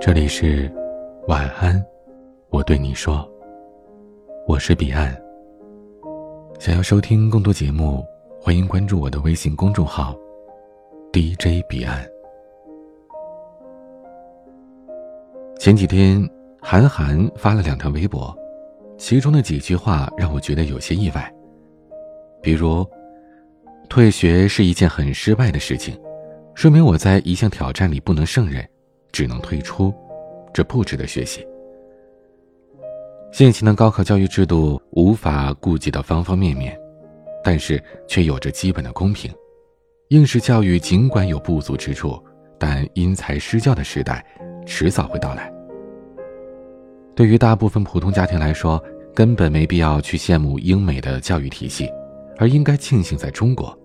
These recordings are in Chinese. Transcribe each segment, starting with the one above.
这里是晚安，我对你说，我是彼岸。想要收听更多节目，欢迎关注我的微信公众号 DJ 彼岸。前几天，韩寒发了两条微博，其中的几句话让我觉得有些意外，比如，退学是一件很失败的事情，说明我在一项挑战里不能胜任。只能退出，这不值得学习。现行的高考教育制度无法顾及到方方面面，但是却有着基本的公平。应试教育尽管有不足之处，但因材施教的时代迟早会到来。对于大部分普通家庭来说，根本没必要去羡慕英美的教育体系，而应该庆幸在中国，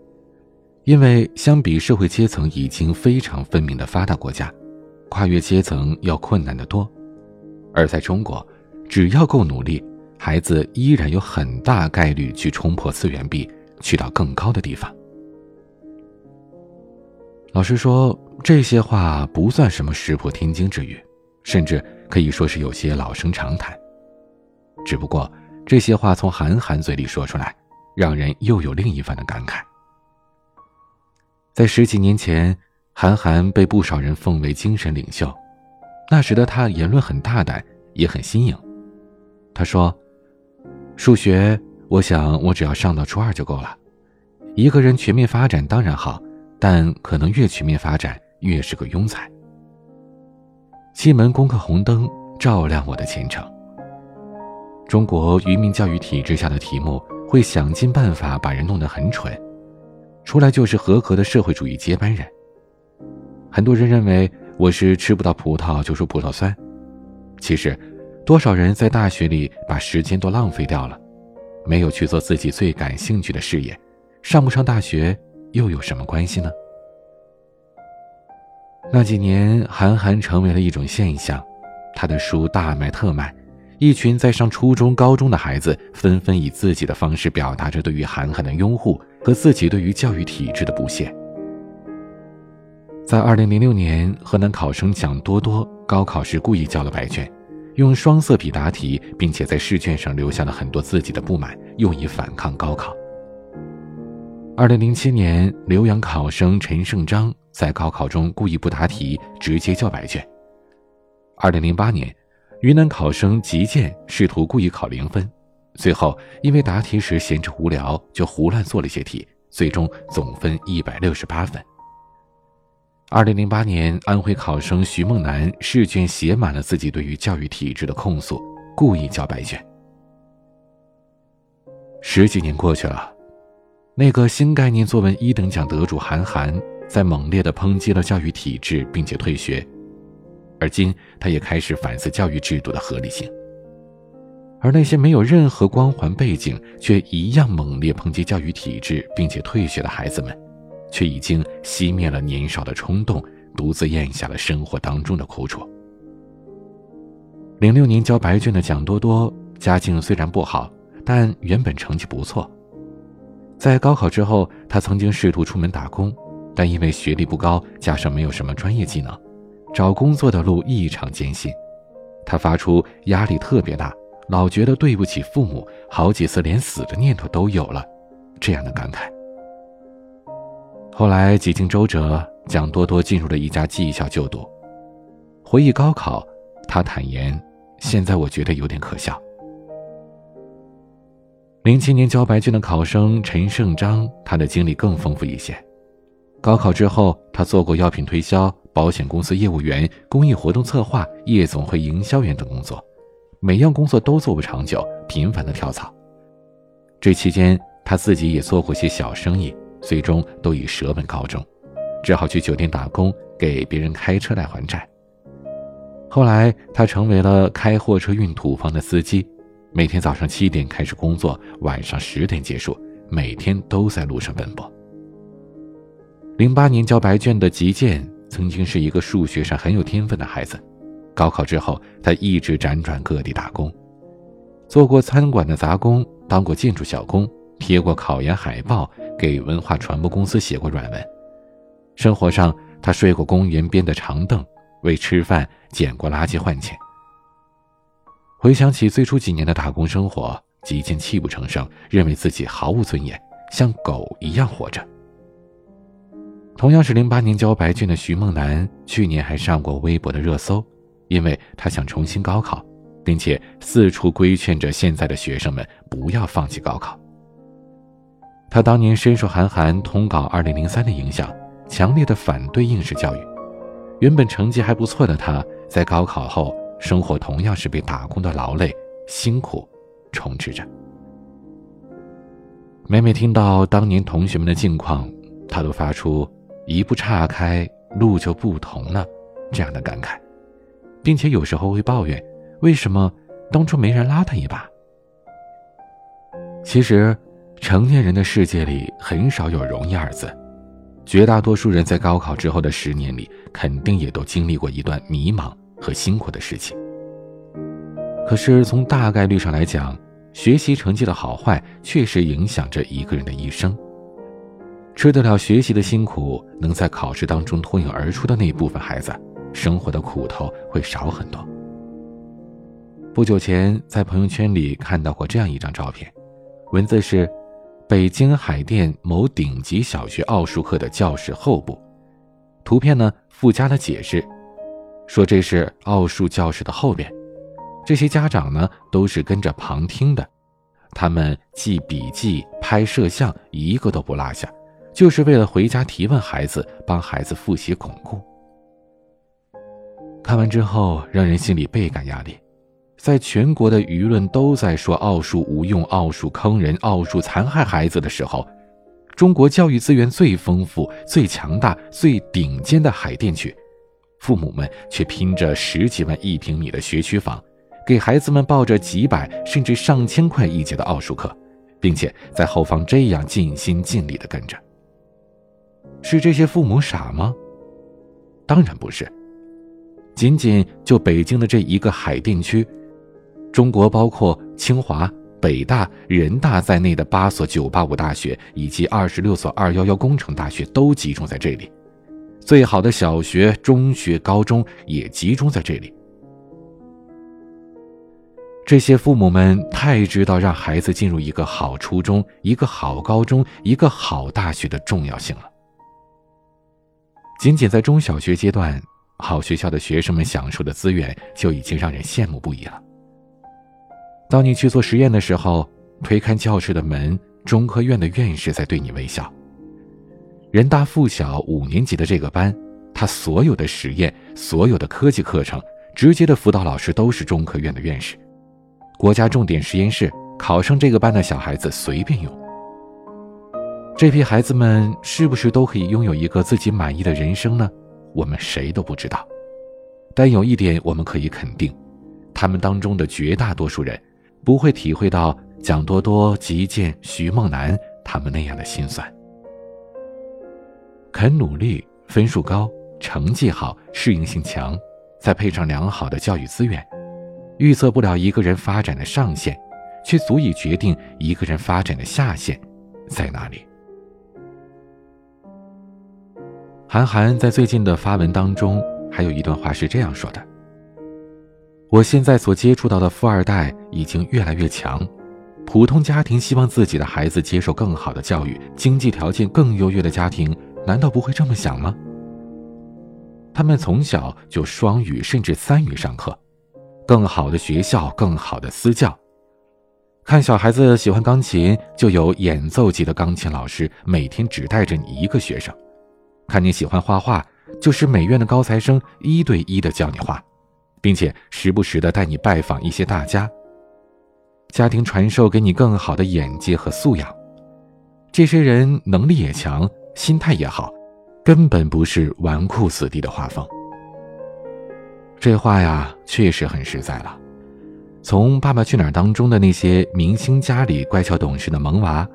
因为相比社会阶层已经非常分明的发达国家。跨越阶层要困难得多，而在中国，只要够努力，孩子依然有很大概率去冲破次元壁，去到更高的地方。老实说，这些话不算什么石破天惊之语，甚至可以说是有些老生常谈。只不过，这些话从韩寒嘴里说出来，让人又有另一番的感慨。在十几年前。韩寒被不少人奉为精神领袖，那时的他言论很大胆，也很新颖。他说：“数学，我想我只要上到初二就够了。一个人全面发展当然好，但可能越全面发展越是个庸才。七门功课红灯照亮我的前程。中国愚民教育体制下的题目会想尽办法把人弄得很蠢，出来就是合格的社会主义接班人。”很多人认为我是吃不到葡萄就说葡萄酸，其实，多少人在大学里把时间都浪费掉了，没有去做自己最感兴趣的事业，上不上大学又有什么关系呢？那几年，韩寒成为了一种现象，他的书大卖特卖，一群在上初中、高中的孩子纷纷以自己的方式表达着对于韩寒的拥护和自己对于教育体制的不屑。在二零零六年，河南考生蒋多多高考时故意交了白卷，用双色笔答题，并且在试卷上留下了很多自己的不满，用以反抗高考。二零零七年，浏阳考生陈胜章在高考中故意不答题，直接交白卷。二零零八年，云南考生吉建试图故意考零分，最后因为答题时闲着无聊，就胡乱做了一些题，最终总分一百六十八分。二零零八年，安徽考生徐梦楠试卷写满了自己对于教育体制的控诉，故意交白卷。十几年过去了，那个新概念作文一等奖得主韩寒，在猛烈的抨击了教育体制，并且退学。而今，他也开始反思教育制度的合理性。而那些没有任何光环背景，却一样猛烈抨击教育体制并且退学的孩子们。却已经熄灭了年少的冲动，独自咽下了生活当中的苦楚。零六年交白卷的蒋多多，家境虽然不好，但原本成绩不错。在高考之后，他曾经试图出门打工，但因为学历不高，加上没有什么专业技能，找工作的路异常艰辛。他发出压力特别大，老觉得对不起父母，好几次连死的念头都有了，这样的感慨。后来几经周折，蒋多多进入了一家技校就读。回忆高考，他坦言：“现在我觉得有点可笑。”零七年交白卷的考生陈胜章，他的经历更丰富一些。高考之后，他做过药品推销、保险公司业务员、公益活动策划、夜总会营销员等工作，每样工作都做不长久，频繁的跳槽。这期间，他自己也做过些小生意。最终都以舍本告终，只好去酒店打工，给别人开车来还债。后来，他成为了开货车运土方的司机，每天早上七点开始工作，晚上十点结束，每天都在路上奔波。零八年交白卷的吉建，曾经是一个数学上很有天分的孩子，高考之后，他一直辗转各地打工，做过餐馆的杂工，当过建筑小工，贴过考研海报。给文化传播公司写过软文，生活上，他睡过公园边的长凳，为吃饭捡过垃圾换钱。回想起最初几年的打工生活，几近泣不成声，认为自己毫无尊严，像狗一样活着。同样是零八年交白卷的徐梦楠，去年还上过微博的热搜，因为他想重新高考，并且四处规劝着现在的学生们不要放弃高考。他当年深受韩寒通稿二零零三的影响，强烈的反对应试教育。原本成绩还不错的他，在高考后，生活同样是被打工的劳累、辛苦充斥着。每每听到当年同学们的境况，他都发出“一步岔开，路就不同了”这样的感慨，并且有时候会抱怨：为什么当初没人拉他一把？其实。成年人的世界里很少有容易二字，绝大多数人在高考之后的十年里，肯定也都经历过一段迷茫和辛苦的事情。可是从大概率上来讲，学习成绩的好坏确实影响着一个人的一生。吃得了学习的辛苦，能在考试当中脱颖而出的那一部分孩子，生活的苦头会少很多。不久前在朋友圈里看到过这样一张照片，文字是。北京海淀某顶级小学奥数课的教室后部，图片呢附加了解释，说这是奥数教室的后边，这些家长呢都是跟着旁听的，他们记笔记、拍摄像，一个都不落下，就是为了回家提问孩子，帮孩子复习巩固。看完之后，让人心里倍感压力。在全国的舆论都在说奥数无用、奥数坑人、奥数残害孩子的时候，中国教育资源最丰富、最强大、最顶尖的海淀区，父母们却拼着十几万一平米的学区房，给孩子们报着几百甚至上千块一节的奥数课，并且在后方这样尽心尽力地跟着。是这些父母傻吗？当然不是。仅仅就北京的这一个海淀区。中国包括清华、北大、人大在内的八所985大学以及二十六所211工程大学都集中在这里，最好的小学、中学、高中也集中在这里。这些父母们太知道让孩子进入一个好初中、一个好高中、一个好大学的重要性了。仅仅在中小学阶段，好学校的学生们享受的资源就已经让人羡慕不已了。当你去做实验的时候，推开教室的门，中科院的院士在对你微笑。人大附小五年级的这个班，他所有的实验、所有的科技课程，直接的辅导老师都是中科院的院士。国家重点实验室考上这个班的小孩子随便用。这批孩子们是不是都可以拥有一个自己满意的人生呢？我们谁都不知道。但有一点我们可以肯定，他们当中的绝大多数人。不会体会到蒋多多、吉健、徐梦楠他们那样的心酸。肯努力、分数高、成绩好、适应性强，再配上良好的教育资源，预测不了一个人发展的上限，却足以决定一个人发展的下限在哪里。韩寒在最近的发文当中，还有一段话是这样说的。我现在所接触到的富二代已经越来越强，普通家庭希望自己的孩子接受更好的教育，经济条件更优越的家庭难道不会这么想吗？他们从小就双语甚至三语上课，更好的学校，更好的私教。看小孩子喜欢钢琴，就有演奏级的钢琴老师每天只带着你一个学生；看你喜欢画画，就是美院的高材生一对一的教你画。并且时不时的带你拜访一些大家，家庭传授给你更好的眼界和素养。这些人能力也强，心态也好，根本不是纨绔子弟的画风。这话呀，确实很实在了。从《爸爸去哪儿》当中的那些明星家里乖巧懂事的萌娃，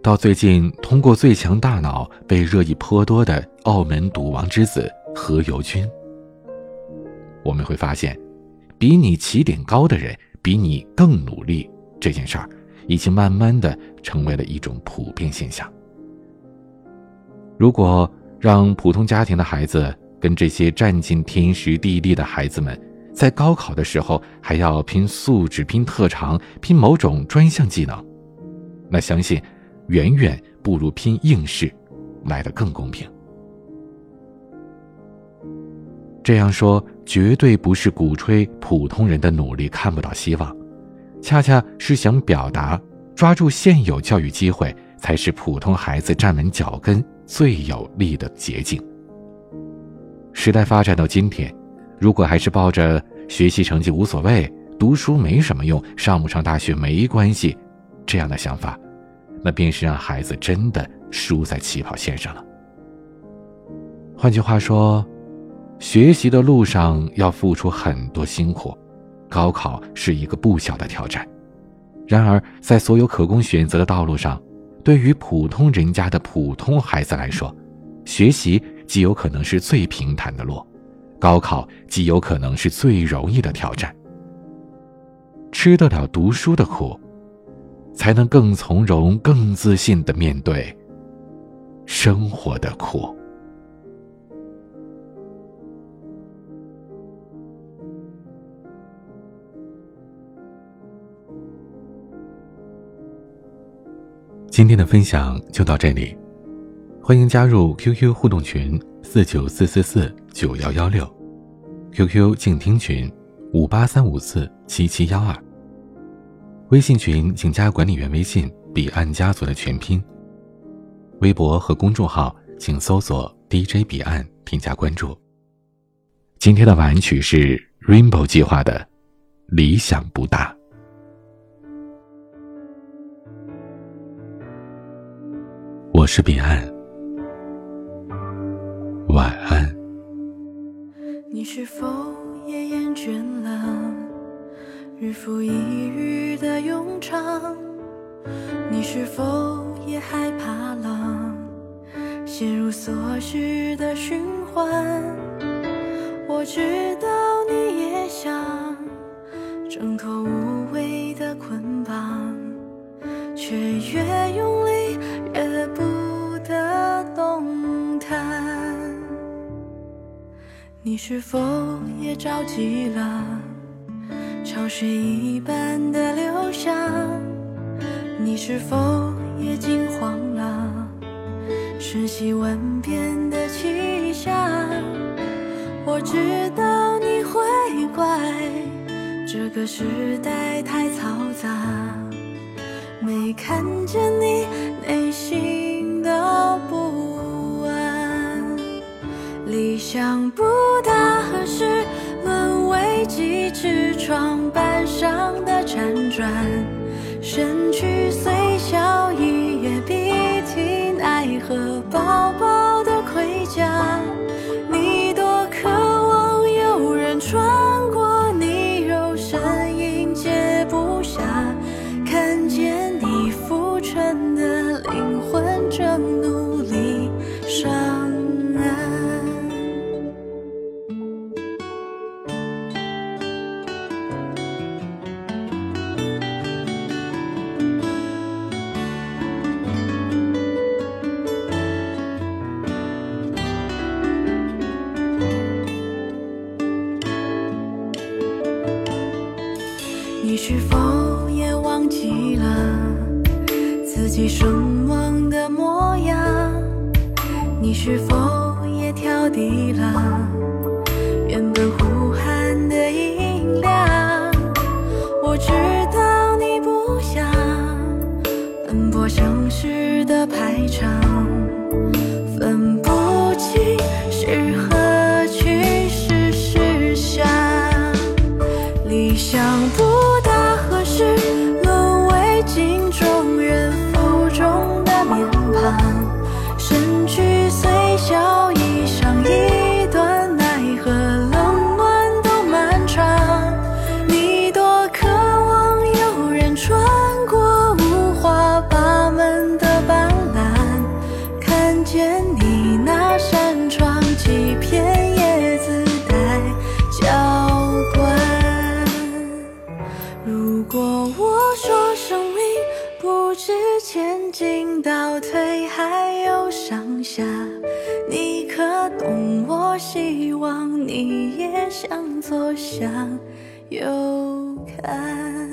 到最近通过最强大脑被热议颇多的澳门赌王之子何猷君。我们会发现，比你起点高的人比你更努力这件事儿，已经慢慢的成为了一种普遍现象。如果让普通家庭的孩子跟这些占尽天时地利的孩子们，在高考的时候还要拼素质、拼特长、拼某种专项技能，那相信远远不如拼应试来的更公平。这样说绝对不是鼓吹普通人的努力看不到希望，恰恰是想表达，抓住现有教育机会才是普通孩子站稳脚跟最有力的捷径。时代发展到今天，如果还是抱着学习成绩无所谓、读书没什么用、上不上大学没关系这样的想法，那便是让孩子真的输在起跑线上了。换句话说。学习的路上要付出很多辛苦，高考是一个不小的挑战。然而，在所有可供选择的道路上，对于普通人家的普通孩子来说，学习极有可能是最平坦的路，高考极有可能是最容易的挑战。吃得了读书的苦，才能更从容、更自信的面对生活的苦。今天的分享就到这里，欢迎加入 QQ 互动群四九四四四九幺幺六，QQ 静听群五八三五四七七幺二，微信群请加管理员微信彼岸家族的全拼，微博和公众号请搜索 DJ 彼岸添加关注。今天的晚安曲是 Rainbow 计划的《理想不大》。我是彼岸，晚安。你是否也厌倦了日复一日的庸常？你是否也害怕了陷入琐事的循环？我知道你也想挣脱无谓的捆绑，却越用力。越不得动弹，你是否也着急了？潮水一般的流向，你是否也惊慌了？瞬息万变的气象，我知道你会怪这个时代太嘈杂。没看见你内心的不安，理想不大合适，几只床板上的辗转，身躯虽小，一夜比替奈何，薄己声望的模样？你是否也调低了原本呼喊的音量？我知道你不想奔波城市的排场，是前进倒退，还有上下，你可懂？我希望你也向左、向右看。